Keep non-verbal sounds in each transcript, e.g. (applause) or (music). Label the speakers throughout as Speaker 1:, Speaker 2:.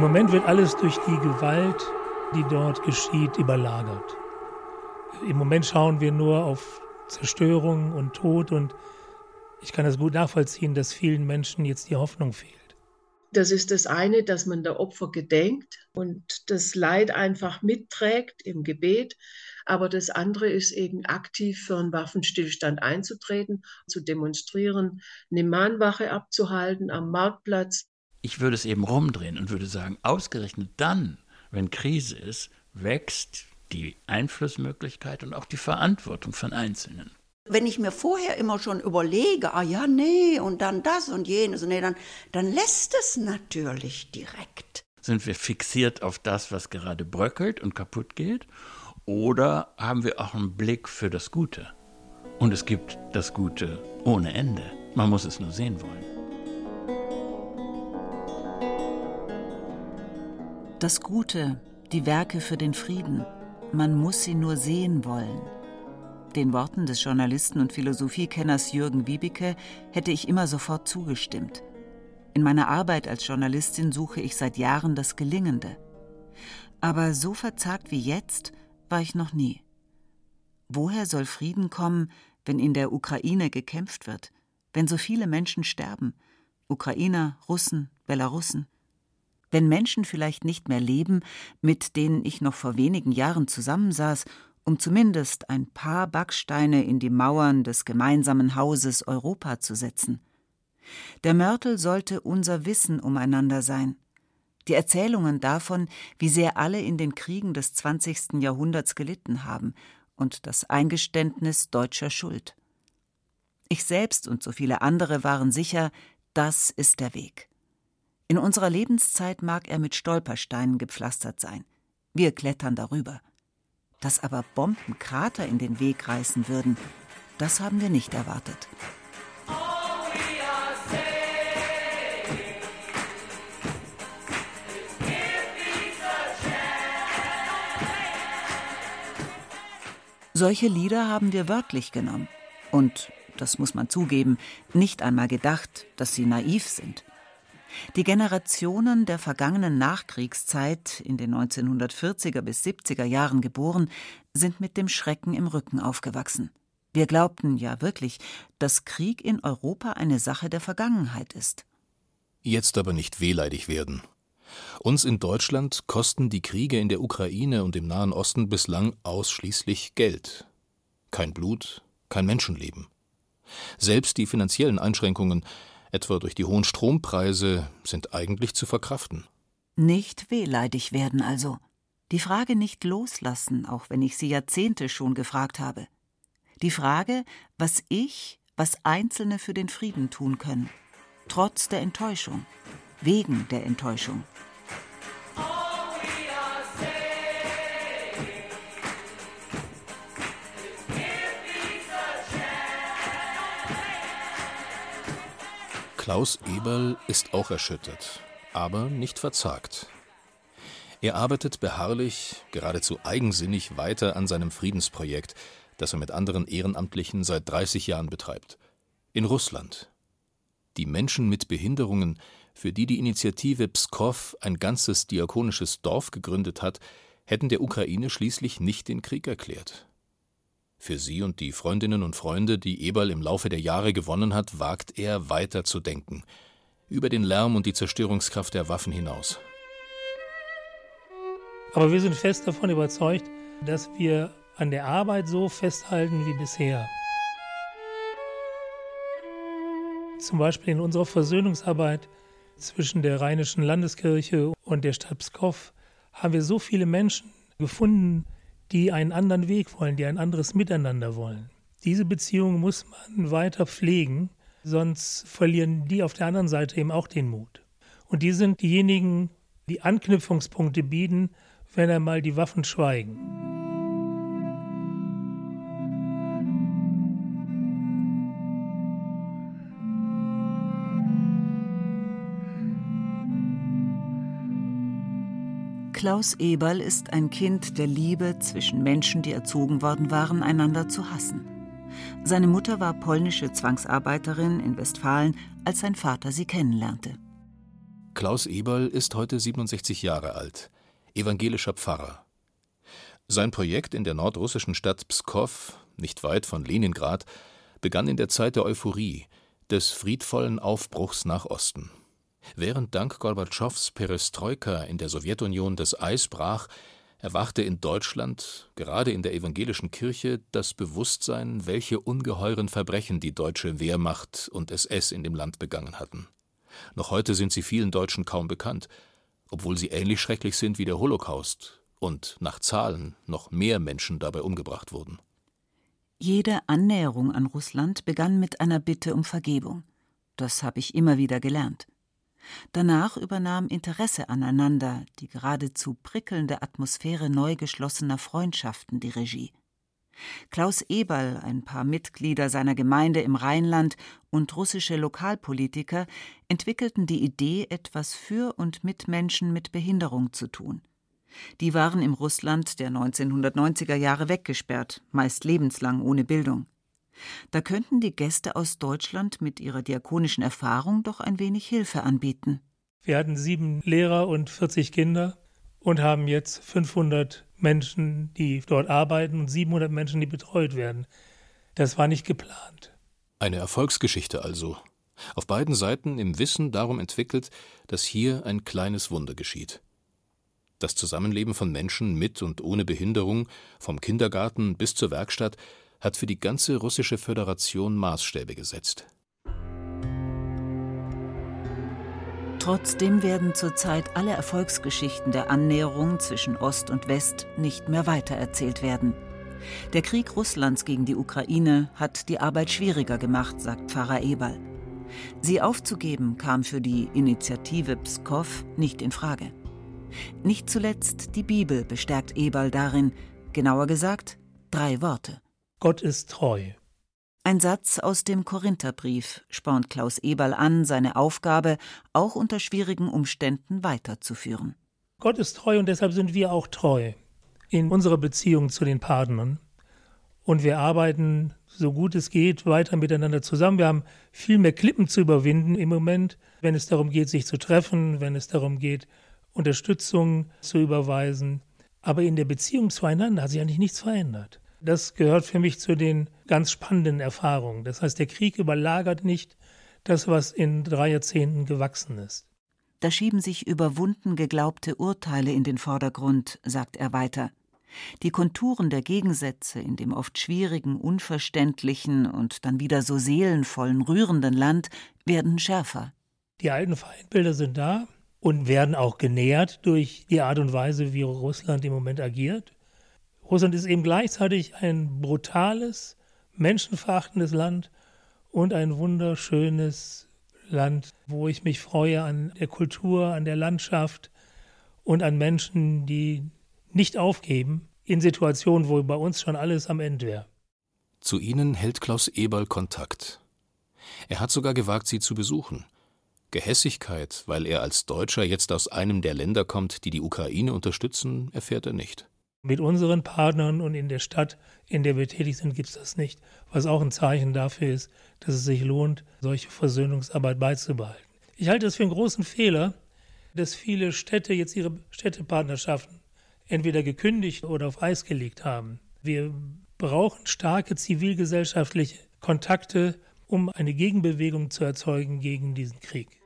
Speaker 1: Im Moment wird alles durch die Gewalt, die dort geschieht, überlagert. Im Moment schauen wir nur auf Zerstörung und Tod und ich kann das gut nachvollziehen, dass vielen Menschen jetzt die Hoffnung fehlt.
Speaker 2: Das ist das eine, dass man der Opfer gedenkt und das Leid einfach mitträgt im Gebet. Aber das andere ist eben aktiv für einen Waffenstillstand einzutreten, zu demonstrieren, eine Mahnwache abzuhalten am Marktplatz,
Speaker 3: ich würde es eben rumdrehen und würde sagen, ausgerechnet dann, wenn Krise ist, wächst die Einflussmöglichkeit und auch die Verantwortung von Einzelnen.
Speaker 4: Wenn ich mir vorher immer schon überlege, ah ja, nee, und dann das und jenes, nee, dann, dann lässt es natürlich direkt.
Speaker 3: Sind wir fixiert auf das, was gerade bröckelt und kaputt geht? Oder haben wir auch einen Blick für das Gute? Und es gibt das Gute ohne Ende. Man muss es nur sehen wollen.
Speaker 5: Das Gute, die Werke für den Frieden, man muss sie nur sehen wollen. Den Worten des Journalisten und Philosophiekenners Jürgen Wiebeke hätte ich immer sofort zugestimmt. In meiner Arbeit als Journalistin suche ich seit Jahren das Gelingende. Aber so verzagt wie jetzt war ich noch nie. Woher soll Frieden kommen, wenn in der Ukraine gekämpft wird, wenn so viele Menschen sterben? Ukrainer, Russen, Belarussen wenn Menschen vielleicht nicht mehr leben, mit denen ich noch vor wenigen Jahren zusammensaß, um zumindest ein paar Backsteine in die Mauern des gemeinsamen Hauses Europa zu setzen. Der Mörtel sollte unser Wissen umeinander sein. Die Erzählungen davon, wie sehr alle in den Kriegen des 20. Jahrhunderts gelitten haben und das Eingeständnis deutscher Schuld. Ich selbst und so viele andere waren sicher, das ist der Weg. In unserer Lebenszeit mag er mit Stolpersteinen gepflastert sein. Wir klettern darüber. Dass aber Bombenkrater in den Weg reißen würden, das haben wir nicht erwartet. Solche Lieder haben wir wörtlich genommen. Und, das muss man zugeben, nicht einmal gedacht, dass sie naiv sind. Die Generationen der vergangenen Nachkriegszeit, in den 1940er bis 70er Jahren geboren, sind mit dem Schrecken im Rücken aufgewachsen. Wir glaubten ja wirklich, dass Krieg in Europa eine Sache der Vergangenheit ist.
Speaker 6: Jetzt aber nicht wehleidig werden. Uns in Deutschland kosten die Kriege in der Ukraine und im Nahen Osten bislang ausschließlich Geld. Kein Blut, kein Menschenleben. Selbst die finanziellen Einschränkungen etwa durch die hohen Strompreise, sind eigentlich zu verkraften.
Speaker 5: Nicht wehleidig werden also. Die Frage nicht loslassen, auch wenn ich sie Jahrzehnte schon gefragt habe. Die Frage, was ich, was Einzelne für den Frieden tun können. Trotz der Enttäuschung. Wegen der Enttäuschung.
Speaker 6: Klaus Eberl ist auch erschüttert, aber nicht verzagt. Er arbeitet beharrlich, geradezu eigensinnig weiter an seinem Friedensprojekt, das er mit anderen Ehrenamtlichen seit 30 Jahren betreibt. In Russland. Die Menschen mit Behinderungen, für die die Initiative Pskov ein ganzes diakonisches Dorf gegründet hat, hätten der Ukraine schließlich nicht den Krieg erklärt. Für sie und die Freundinnen und Freunde, die Eberl im Laufe der Jahre gewonnen hat, wagt er weiter zu denken. Über den Lärm und die Zerstörungskraft der Waffen hinaus.
Speaker 1: Aber wir sind fest davon überzeugt, dass wir an der Arbeit so festhalten wie bisher. Zum Beispiel in unserer Versöhnungsarbeit zwischen der Rheinischen Landeskirche und der Stadt Pskov haben wir so viele Menschen gefunden, die einen anderen Weg wollen, die ein anderes Miteinander wollen. Diese Beziehung muss man weiter pflegen, sonst verlieren die auf der anderen Seite eben auch den Mut. Und die sind diejenigen, die Anknüpfungspunkte bieten, wenn einmal die Waffen schweigen.
Speaker 5: Klaus Eberl ist ein Kind der Liebe zwischen Menschen, die erzogen worden waren, einander zu hassen. Seine Mutter war polnische Zwangsarbeiterin in Westfalen, als sein Vater sie kennenlernte.
Speaker 6: Klaus Eberl ist heute 67 Jahre alt, evangelischer Pfarrer. Sein Projekt in der nordrussischen Stadt Pskow, nicht weit von Leningrad, begann in der Zeit der Euphorie, des friedvollen Aufbruchs nach Osten. Während dank Gorbatschows Perestroika in der Sowjetunion das Eis brach, erwachte in Deutschland, gerade in der evangelischen Kirche, das Bewusstsein, welche ungeheuren Verbrechen die deutsche Wehrmacht und SS in dem Land begangen hatten. Noch heute sind sie vielen Deutschen kaum bekannt, obwohl sie ähnlich schrecklich sind wie der Holocaust und nach Zahlen noch mehr Menschen dabei umgebracht wurden.
Speaker 5: Jede Annäherung an Russland begann mit einer Bitte um Vergebung. Das habe ich immer wieder gelernt. Danach übernahm Interesse aneinander, die geradezu prickelnde Atmosphäre neu geschlossener Freundschaften die Regie. Klaus Eberl, ein paar Mitglieder seiner Gemeinde im Rheinland und russische Lokalpolitiker entwickelten die Idee, etwas für und mit Menschen mit Behinderung zu tun. Die waren im Russland der 1990er Jahre weggesperrt, meist lebenslang ohne Bildung. Da könnten die Gäste aus Deutschland mit ihrer diakonischen Erfahrung doch ein wenig Hilfe anbieten.
Speaker 1: Wir hatten sieben Lehrer und 40 Kinder und haben jetzt 500 Menschen, die dort arbeiten und 700 Menschen, die betreut werden. Das war nicht geplant.
Speaker 6: Eine Erfolgsgeschichte also. Auf beiden Seiten im Wissen darum entwickelt, dass hier ein kleines Wunder geschieht. Das Zusammenleben von Menschen mit und ohne Behinderung, vom Kindergarten bis zur Werkstatt, hat für die ganze russische Föderation Maßstäbe gesetzt.
Speaker 5: Trotzdem werden zurzeit alle Erfolgsgeschichten der Annäherung zwischen Ost und West nicht mehr weitererzählt werden. Der Krieg Russlands gegen die Ukraine hat die Arbeit schwieriger gemacht, sagt Pfarrer Eberl. Sie aufzugeben kam für die Initiative Pskov nicht in Frage. Nicht zuletzt die Bibel bestärkt Eberl darin, genauer gesagt drei Worte.
Speaker 1: Gott ist treu.
Speaker 5: Ein Satz aus dem Korintherbrief spornt Klaus Eberl an, seine Aufgabe auch unter schwierigen Umständen weiterzuführen.
Speaker 1: Gott ist treu und deshalb sind wir auch treu in unserer Beziehung zu den Partnern. Und wir arbeiten so gut es geht weiter miteinander zusammen. Wir haben viel mehr Klippen zu überwinden im Moment, wenn es darum geht, sich zu treffen, wenn es darum geht, Unterstützung zu überweisen. Aber in der Beziehung zueinander hat sich eigentlich nichts verändert. Das gehört für mich zu den ganz spannenden Erfahrungen. Das heißt, der Krieg überlagert nicht das, was in drei Jahrzehnten gewachsen ist.
Speaker 5: Da schieben sich überwunden geglaubte Urteile in den Vordergrund, sagt er weiter. Die Konturen der Gegensätze in dem oft schwierigen, unverständlichen und dann wieder so seelenvollen, rührenden Land werden schärfer.
Speaker 1: Die alten Feindbilder sind da und werden auch genährt durch die Art und Weise, wie Russland im Moment agiert. Russland ist eben gleichzeitig ein brutales, menschenverachtendes Land und ein wunderschönes Land, wo ich mich freue an der Kultur, an der Landschaft und an Menschen, die nicht aufgeben in Situationen, wo bei uns schon alles am Ende wäre.
Speaker 6: Zu ihnen hält Klaus Eberl Kontakt. Er hat sogar gewagt, sie zu besuchen. Gehässigkeit, weil er als Deutscher jetzt aus einem der Länder kommt, die die Ukraine unterstützen, erfährt er nicht.
Speaker 1: Mit unseren Partnern und in der Stadt, in der wir tätig sind, gibt es das nicht. Was auch ein Zeichen dafür ist, dass es sich lohnt, solche Versöhnungsarbeit beizubehalten. Ich halte es für einen großen Fehler, dass viele Städte jetzt ihre Städtepartnerschaften entweder gekündigt oder auf Eis gelegt haben. Wir brauchen starke zivilgesellschaftliche Kontakte, um eine Gegenbewegung zu erzeugen gegen diesen Krieg.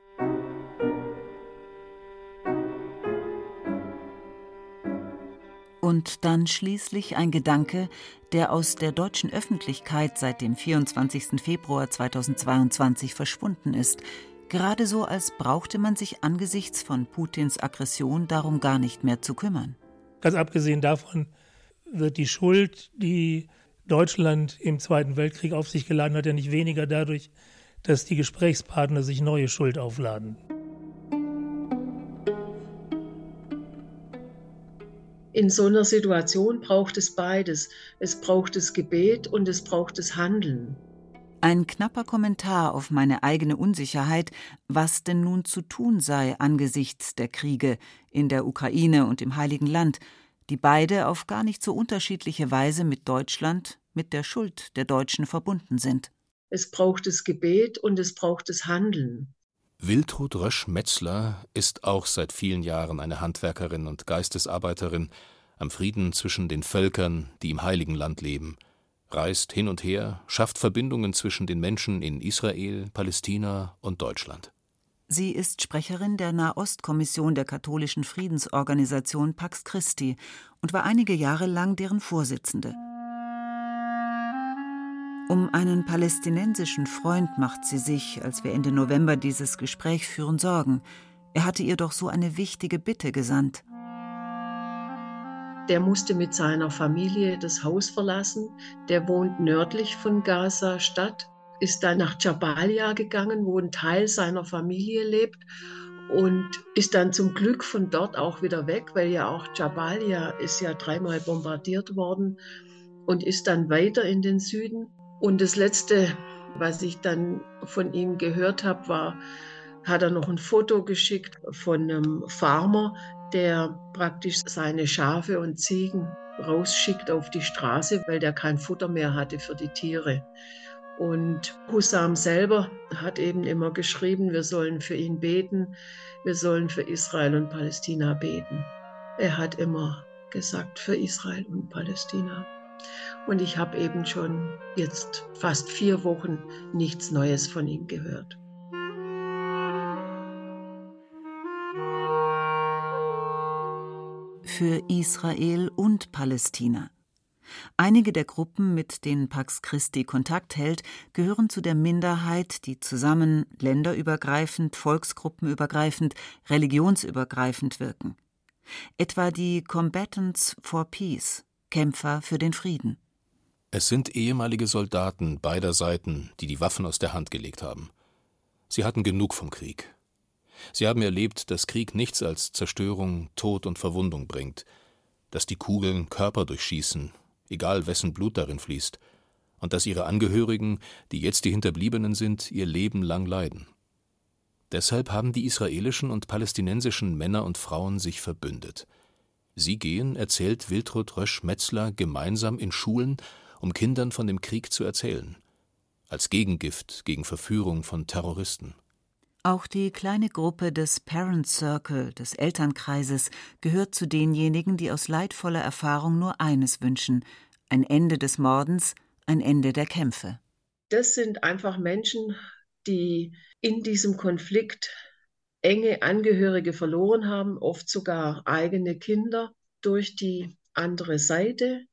Speaker 5: Und dann schließlich ein Gedanke, der aus der deutschen Öffentlichkeit seit dem 24. Februar 2022 verschwunden ist, gerade so als brauchte man sich angesichts von Putins Aggression darum gar nicht mehr zu kümmern.
Speaker 1: Ganz abgesehen davon wird die Schuld, die Deutschland im Zweiten Weltkrieg auf sich geladen hat, ja nicht weniger dadurch, dass die Gesprächspartner sich neue Schuld aufladen.
Speaker 2: In so einer Situation braucht es beides. Es braucht das Gebet und es braucht das Handeln.
Speaker 5: Ein knapper Kommentar auf meine eigene Unsicherheit, was denn nun zu tun sei angesichts der Kriege in der Ukraine und im Heiligen Land, die beide auf gar nicht so unterschiedliche Weise mit Deutschland, mit der Schuld der Deutschen verbunden sind.
Speaker 2: Es braucht das Gebet und es braucht das Handeln.
Speaker 6: Wiltrud Rösch-Metzler ist auch seit vielen Jahren eine Handwerkerin und Geistesarbeiterin am Frieden zwischen den Völkern, die im Heiligen Land leben – reist hin und her, schafft Verbindungen zwischen den Menschen in Israel, Palästina und Deutschland.
Speaker 5: Sie ist Sprecherin der Nahostkommission der katholischen Friedensorganisation Pax Christi und war einige Jahre lang deren Vorsitzende. Um einen palästinensischen Freund macht sie sich, als wir Ende November dieses Gespräch führen, Sorgen. Er hatte ihr doch so eine wichtige Bitte gesandt.
Speaker 2: Der musste mit seiner Familie das Haus verlassen. Der wohnt nördlich von Gaza Stadt, ist dann nach Jabalia gegangen, wo ein Teil seiner Familie lebt und ist dann zum Glück von dort auch wieder weg, weil ja auch Jabalia ist ja dreimal bombardiert worden und ist dann weiter in den Süden. Und das letzte, was ich dann von ihm gehört habe, war, hat er noch ein Foto geschickt von einem Farmer, der praktisch seine Schafe und Ziegen rausschickt auf die Straße, weil der kein Futter mehr hatte für die Tiere. Und Husam selber hat eben immer geschrieben, wir sollen für ihn beten, wir sollen für Israel und Palästina beten. Er hat immer gesagt, für Israel und Palästina. Und ich habe eben schon jetzt fast vier Wochen nichts Neues von ihm gehört.
Speaker 5: für Israel und Palästina. Einige der Gruppen, mit denen Pax Christi Kontakt hält, gehören zu der Minderheit, die zusammen länderübergreifend, volksgruppenübergreifend, religionsübergreifend wirken. Etwa die Combatants for Peace, Kämpfer für den Frieden.
Speaker 6: Es sind ehemalige Soldaten beider Seiten, die die Waffen aus der Hand gelegt haben. Sie hatten genug vom Krieg. Sie haben erlebt, dass Krieg nichts als Zerstörung, Tod und Verwundung bringt, dass die Kugeln Körper durchschießen, egal wessen Blut darin fließt, und dass ihre Angehörigen, die jetzt die Hinterbliebenen sind, ihr Leben lang leiden. Deshalb haben die israelischen und palästinensischen Männer und Frauen sich verbündet. Sie gehen, erzählt Wiltrud Rösch-Metzler, gemeinsam in Schulen, um Kindern von dem Krieg zu erzählen. Als Gegengift gegen Verführung von Terroristen.
Speaker 5: Auch die kleine Gruppe des Parent Circle, des Elternkreises, gehört zu denjenigen, die aus leidvoller Erfahrung nur eines wünschen: ein Ende des Mordens, ein Ende der Kämpfe.
Speaker 2: Das sind einfach Menschen, die in diesem Konflikt enge Angehörige verloren haben, oft sogar eigene Kinder durch die andere Seite,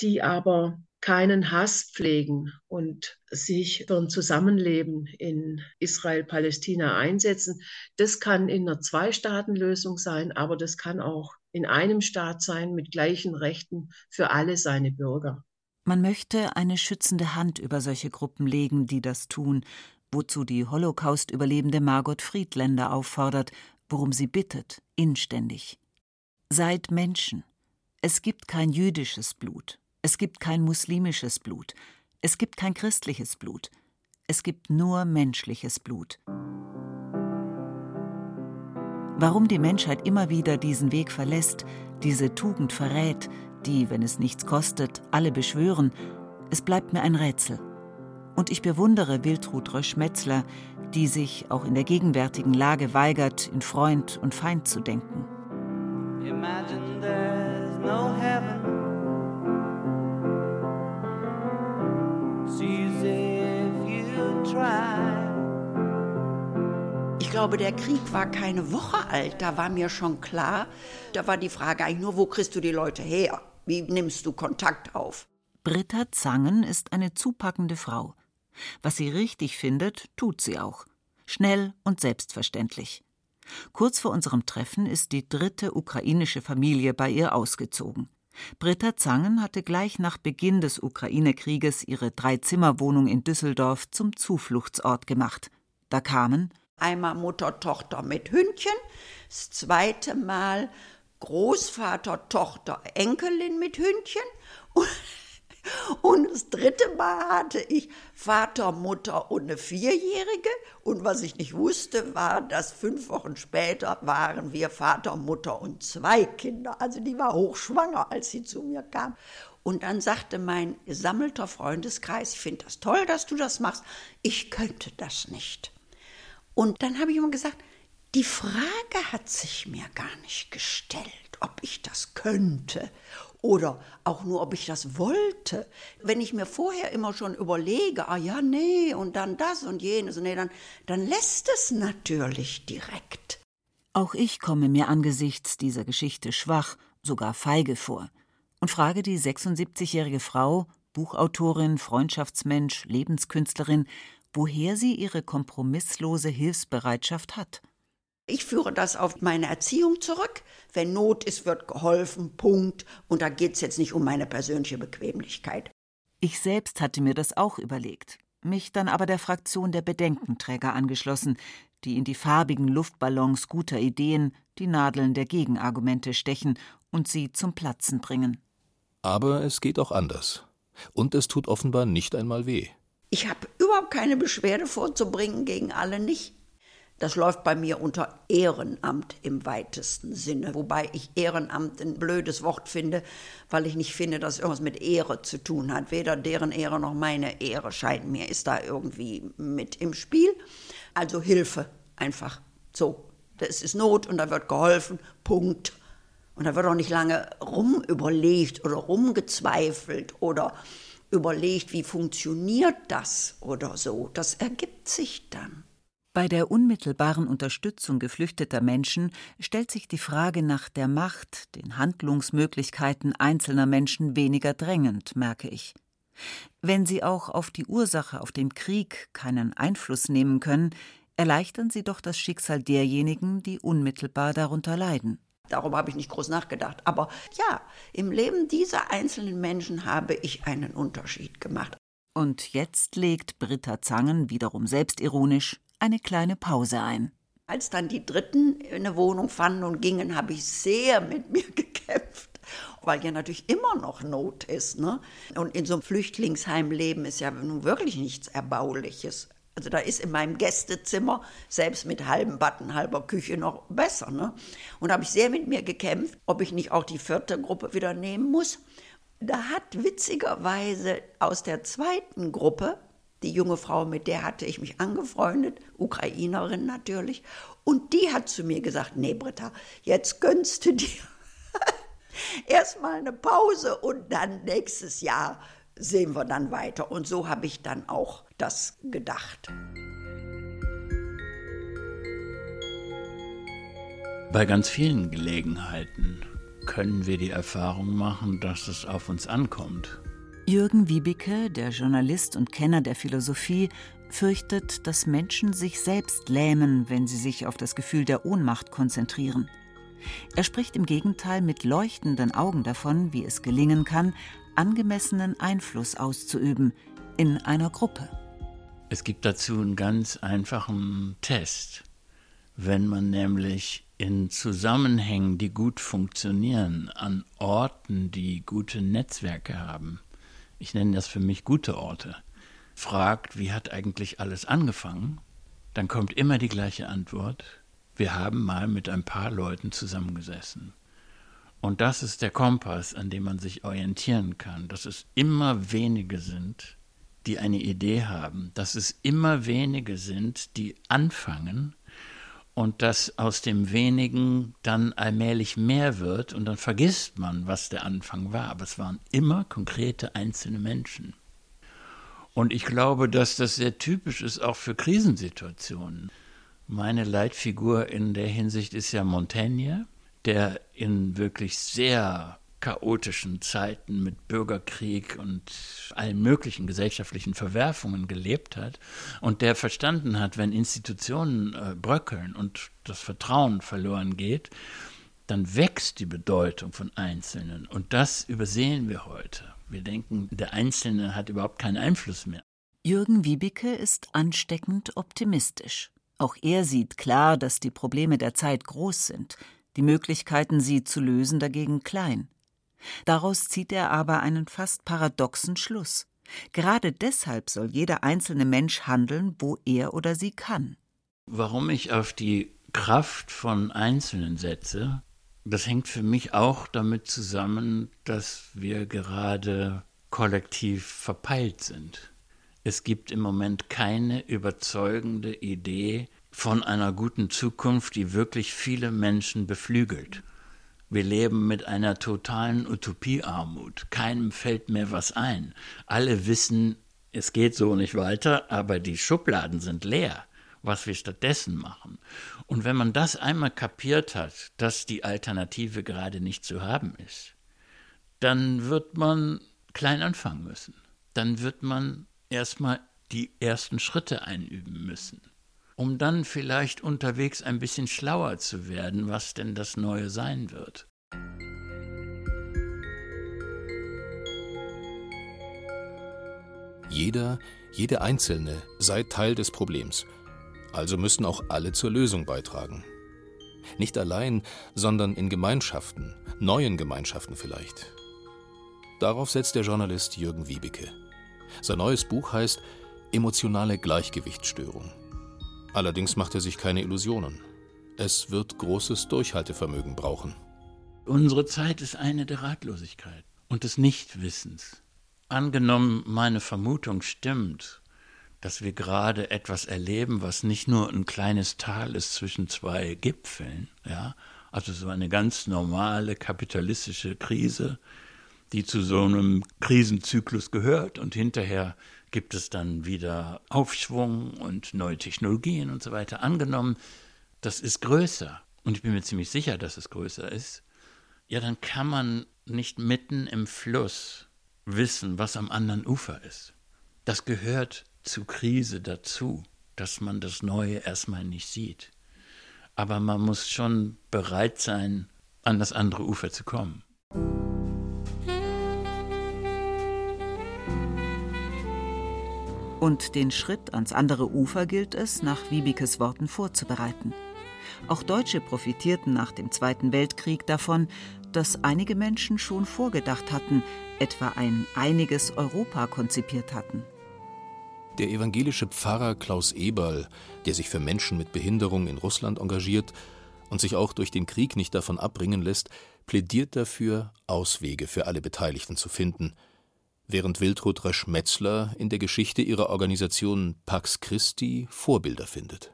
Speaker 2: die aber keinen Hass pflegen und sich für ein Zusammenleben in Israel-Palästina einsetzen. Das kann in einer Zwei-Staaten-Lösung sein, aber das kann auch in einem Staat sein mit gleichen Rechten für alle seine Bürger.
Speaker 5: Man möchte eine schützende Hand über solche Gruppen legen, die das tun, wozu die Holocaust-Überlebende Margot Friedländer auffordert, worum sie bittet, inständig. Seid Menschen. Es gibt kein jüdisches Blut, es gibt kein muslimisches Blut, es gibt kein christliches Blut, es gibt nur menschliches Blut. Warum die Menschheit immer wieder diesen Weg verlässt, diese Tugend verrät, die, wenn es nichts kostet, alle beschwören, es bleibt mir ein Rätsel. Und ich bewundere Wiltrud Rösch-Metzler, die sich auch in der gegenwärtigen Lage weigert, in Freund und Feind zu denken. Imagine there's no heaven.
Speaker 4: Glaube, der Krieg war keine Woche alt. Da war mir schon klar, da war die Frage eigentlich nur, wo kriegst du die Leute her? Wie nimmst du Kontakt auf?
Speaker 5: Britta Zangen ist eine zupackende Frau. Was sie richtig findet, tut sie auch. Schnell und selbstverständlich. Kurz vor unserem Treffen ist die dritte ukrainische Familie bei ihr ausgezogen. Britta Zangen hatte gleich nach Beginn des Ukraine-Krieges ihre Dreizimmerwohnung in Düsseldorf zum Zufluchtsort gemacht. Da kamen
Speaker 4: einmal Mutter, Tochter mit Hündchen, das zweite Mal Großvater, Tochter, Enkelin mit Hündchen und (laughs) und das dritte Mal hatte ich Vater, Mutter und eine Vierjährige. Und was ich nicht wusste, war, dass fünf Wochen später waren wir Vater, Mutter und zwei Kinder. Also die war hochschwanger, als sie zu mir kam. Und dann sagte mein gesammelter Freundeskreis, ich finde das toll, dass du das machst. Ich könnte das nicht. Und dann habe ich immer gesagt, die Frage hat sich mir gar nicht gestellt, ob ich das könnte oder auch nur, ob ich das wollte. Wenn ich mir vorher immer schon überlege, ah ja, nee, und dann das und jenes, nee, dann, dann lässt es natürlich direkt.
Speaker 5: Auch ich komme mir angesichts dieser Geschichte schwach, sogar feige vor und frage die 76-jährige Frau, Buchautorin, Freundschaftsmensch, Lebenskünstlerin, woher sie ihre kompromisslose Hilfsbereitschaft hat.
Speaker 4: Ich führe das auf meine Erziehung zurück. Wenn Not ist, wird geholfen, Punkt. Und da geht es jetzt nicht um meine persönliche Bequemlichkeit.
Speaker 5: Ich selbst hatte mir das auch überlegt, mich dann aber der Fraktion der Bedenkenträger angeschlossen, die in die farbigen Luftballons guter Ideen die Nadeln der Gegenargumente stechen und sie zum Platzen bringen.
Speaker 6: Aber es geht auch anders. Und es tut offenbar nicht einmal weh.
Speaker 4: Ich habe überhaupt keine Beschwerde vorzubringen gegen alle nicht. Das läuft bei mir unter Ehrenamt im weitesten Sinne, wobei ich Ehrenamt ein blödes Wort finde, weil ich nicht finde, dass irgendwas mit Ehre zu tun hat. Weder deren Ehre noch meine Ehre scheint mir, ist da irgendwie mit im Spiel. Also Hilfe einfach. So, das ist Not und da wird geholfen, Punkt. Und da wird auch nicht lange rumüberlegt oder rumgezweifelt oder überlegt, wie funktioniert das oder so. Das ergibt sich dann.
Speaker 5: Bei der unmittelbaren Unterstützung geflüchteter Menschen stellt sich die Frage nach der Macht, den Handlungsmöglichkeiten einzelner Menschen weniger drängend, merke ich. Wenn sie auch auf die Ursache, auf den Krieg keinen Einfluss nehmen können, erleichtern sie doch das Schicksal derjenigen, die unmittelbar darunter leiden.
Speaker 4: Darüber habe ich nicht groß nachgedacht. Aber ja, im Leben dieser einzelnen Menschen habe ich einen Unterschied gemacht.
Speaker 5: Und jetzt legt Britta Zangen wiederum selbstironisch eine kleine Pause ein.
Speaker 4: Als dann die Dritten eine Wohnung fanden und gingen, habe ich sehr mit mir (laughs) gekämpft, weil ja natürlich immer noch Not ist. Ne? Und in so einem Flüchtlingsheim leben ist ja nun wirklich nichts Erbauliches. Also da ist in meinem Gästezimmer, selbst mit halbem Button, halber Küche noch besser. Ne? Und da habe ich sehr mit mir gekämpft, ob ich nicht auch die vierte Gruppe wieder nehmen muss. Da hat witzigerweise aus der zweiten Gruppe die junge Frau, mit der hatte ich mich angefreundet, Ukrainerin natürlich. Und die hat zu mir gesagt, nee Britta, jetzt gönnst du dir (laughs) erstmal eine Pause und dann nächstes Jahr sehen wir dann weiter. Und so habe ich dann auch das gedacht.
Speaker 3: Bei ganz vielen Gelegenheiten können wir die Erfahrung machen, dass es auf uns ankommt.
Speaker 5: Jürgen Wiebicke, der Journalist und Kenner der Philosophie, fürchtet, dass Menschen sich selbst lähmen, wenn sie sich auf das Gefühl der Ohnmacht konzentrieren. Er spricht im Gegenteil mit leuchtenden Augen davon, wie es gelingen kann, angemessenen Einfluss auszuüben in einer Gruppe.
Speaker 3: Es gibt dazu einen ganz einfachen Test. Wenn man nämlich in Zusammenhängen, die gut funktionieren, an Orten, die gute Netzwerke haben, ich nenne das für mich gute Orte, fragt, wie hat eigentlich alles angefangen, dann kommt immer die gleiche Antwort. Wir haben mal mit ein paar Leuten zusammengesessen. Und das ist der Kompass, an dem man sich orientieren kann, dass es immer wenige sind, die eine Idee haben, dass es immer wenige sind, die anfangen und dass aus dem wenigen dann allmählich mehr wird und dann vergisst man, was der Anfang war. Aber es waren immer konkrete einzelne Menschen. Und ich glaube, dass das sehr typisch ist auch für Krisensituationen. Meine Leitfigur in der Hinsicht ist ja Montaigne, der in wirklich sehr chaotischen Zeiten mit Bürgerkrieg und allen möglichen gesellschaftlichen Verwerfungen gelebt hat und der verstanden hat, wenn Institutionen äh, bröckeln und das Vertrauen verloren geht, dann wächst die Bedeutung von Einzelnen. Und das übersehen wir heute. Wir denken, der Einzelne hat überhaupt keinen Einfluss mehr.
Speaker 5: Jürgen Wiebicke ist ansteckend optimistisch. Auch er sieht klar, dass die Probleme der Zeit groß sind, die Möglichkeiten, sie zu lösen, dagegen klein. Daraus zieht er aber einen fast paradoxen Schluss. Gerade deshalb soll jeder einzelne Mensch handeln, wo er oder sie kann.
Speaker 3: Warum ich auf die Kraft von Einzelnen setze, das hängt für mich auch damit zusammen, dass wir gerade kollektiv verpeilt sind. Es gibt im Moment keine überzeugende Idee von einer guten Zukunft, die wirklich viele Menschen beflügelt. Wir leben mit einer totalen Utopiearmut. Keinem fällt mehr was ein. Alle wissen, es geht so nicht weiter, aber die Schubladen sind leer, was wir stattdessen machen. Und wenn man das einmal kapiert hat, dass die Alternative gerade nicht zu haben ist, dann wird man klein anfangen müssen. Dann wird man erstmal die ersten Schritte einüben müssen um dann vielleicht unterwegs ein bisschen schlauer zu werden, was denn das Neue sein wird.
Speaker 6: Jeder, jede Einzelne sei Teil des Problems. Also müssen auch alle zur Lösung beitragen. Nicht allein, sondern in Gemeinschaften, neuen Gemeinschaften vielleicht. Darauf setzt der Journalist Jürgen Wiebeke. Sein neues Buch heißt Emotionale Gleichgewichtsstörung. Allerdings macht er sich keine Illusionen. Es wird großes Durchhaltevermögen brauchen.
Speaker 3: Unsere Zeit ist eine der Ratlosigkeit und des Nichtwissens. Angenommen, meine Vermutung stimmt, dass wir gerade etwas erleben, was nicht nur ein kleines Tal ist zwischen zwei Gipfeln, ja, also so eine ganz normale kapitalistische Krise, die zu so einem Krisenzyklus gehört und hinterher gibt es dann wieder Aufschwung und neue Technologien und so weiter. Angenommen, das ist größer, und ich bin mir ziemlich sicher, dass es größer ist, ja, dann kann man nicht mitten im Fluss wissen, was am anderen Ufer ist. Das gehört zu Krise dazu, dass man das Neue erstmal nicht sieht. Aber man muss schon bereit sein, an das andere Ufer zu kommen.
Speaker 5: Und den Schritt ans andere Ufer gilt es, nach Wiebikes Worten vorzubereiten. Auch Deutsche profitierten nach dem Zweiten Weltkrieg davon, dass einige Menschen schon vorgedacht hatten, etwa ein einiges Europa konzipiert hatten.
Speaker 6: Der evangelische Pfarrer Klaus Eberl, der sich für Menschen mit Behinderung in Russland engagiert und sich auch durch den Krieg nicht davon abbringen lässt, plädiert dafür, Auswege für alle Beteiligten zu finden – während Wiltrud Rösch-Metzler in der Geschichte ihrer Organisation Pax Christi Vorbilder findet.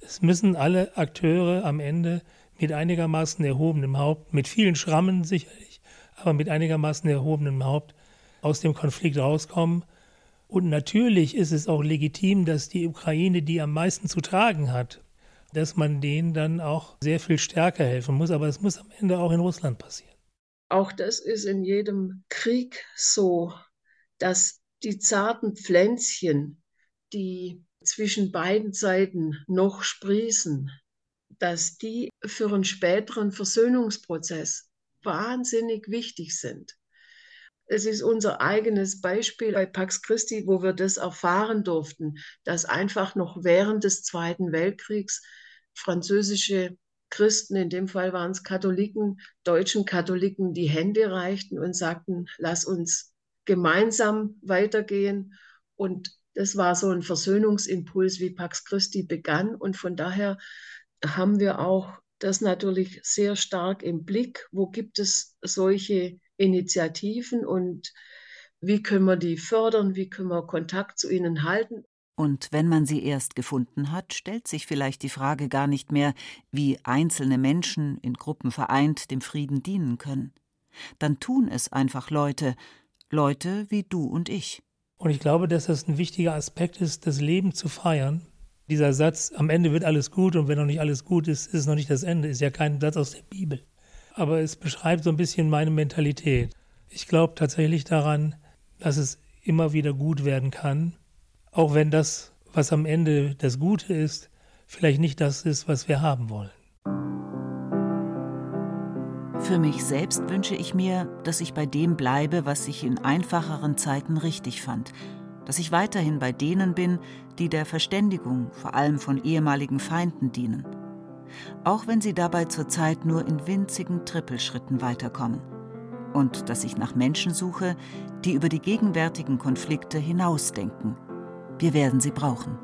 Speaker 1: Es müssen alle Akteure am Ende mit einigermaßen erhobenem Haupt, mit vielen Schrammen sicherlich, aber mit einigermaßen erhobenem Haupt aus dem Konflikt rauskommen. Und natürlich ist es auch legitim, dass die Ukraine, die am meisten zu tragen hat, dass man denen dann auch sehr viel stärker helfen muss. Aber es muss am Ende auch in Russland passieren.
Speaker 2: Auch das ist in jedem Krieg so, dass die zarten Pflänzchen, die zwischen beiden Seiten noch sprießen, dass die für einen späteren Versöhnungsprozess wahnsinnig wichtig sind. Es ist unser eigenes Beispiel bei Pax Christi, wo wir das erfahren durften, dass einfach noch während des Zweiten Weltkriegs französische Christen, in dem Fall waren es Katholiken, deutschen Katholiken, die Hände reichten und sagten, lass uns gemeinsam weitergehen. Und das war so ein Versöhnungsimpuls, wie Pax Christi begann. Und von daher haben wir auch das natürlich sehr stark im Blick. Wo gibt es solche Initiativen und wie können wir die fördern? Wie können wir Kontakt zu ihnen halten?
Speaker 5: Und wenn man sie erst gefunden hat, stellt sich vielleicht die Frage gar nicht mehr, wie einzelne Menschen in Gruppen vereint dem Frieden dienen können. Dann tun es einfach Leute, Leute wie du und ich.
Speaker 1: Und ich glaube, dass das ein wichtiger Aspekt ist, das Leben zu feiern. Dieser Satz, am Ende wird alles gut und wenn noch nicht alles gut ist, ist es noch nicht das Ende, ist ja kein Satz aus der Bibel. Aber es beschreibt so ein bisschen meine Mentalität. Ich glaube tatsächlich daran, dass es immer wieder gut werden kann auch wenn das, was am Ende das Gute ist, vielleicht nicht das ist, was wir haben wollen.
Speaker 5: Für mich selbst wünsche ich mir, dass ich bei dem bleibe, was ich in einfacheren Zeiten richtig fand, dass ich weiterhin bei denen bin, die der Verständigung, vor allem von ehemaligen Feinden, dienen. Auch wenn sie dabei zurzeit nur in winzigen Trippelschritten weiterkommen. Und dass ich nach Menschen suche, die über die gegenwärtigen Konflikte hinausdenken. Wir werden sie brauchen.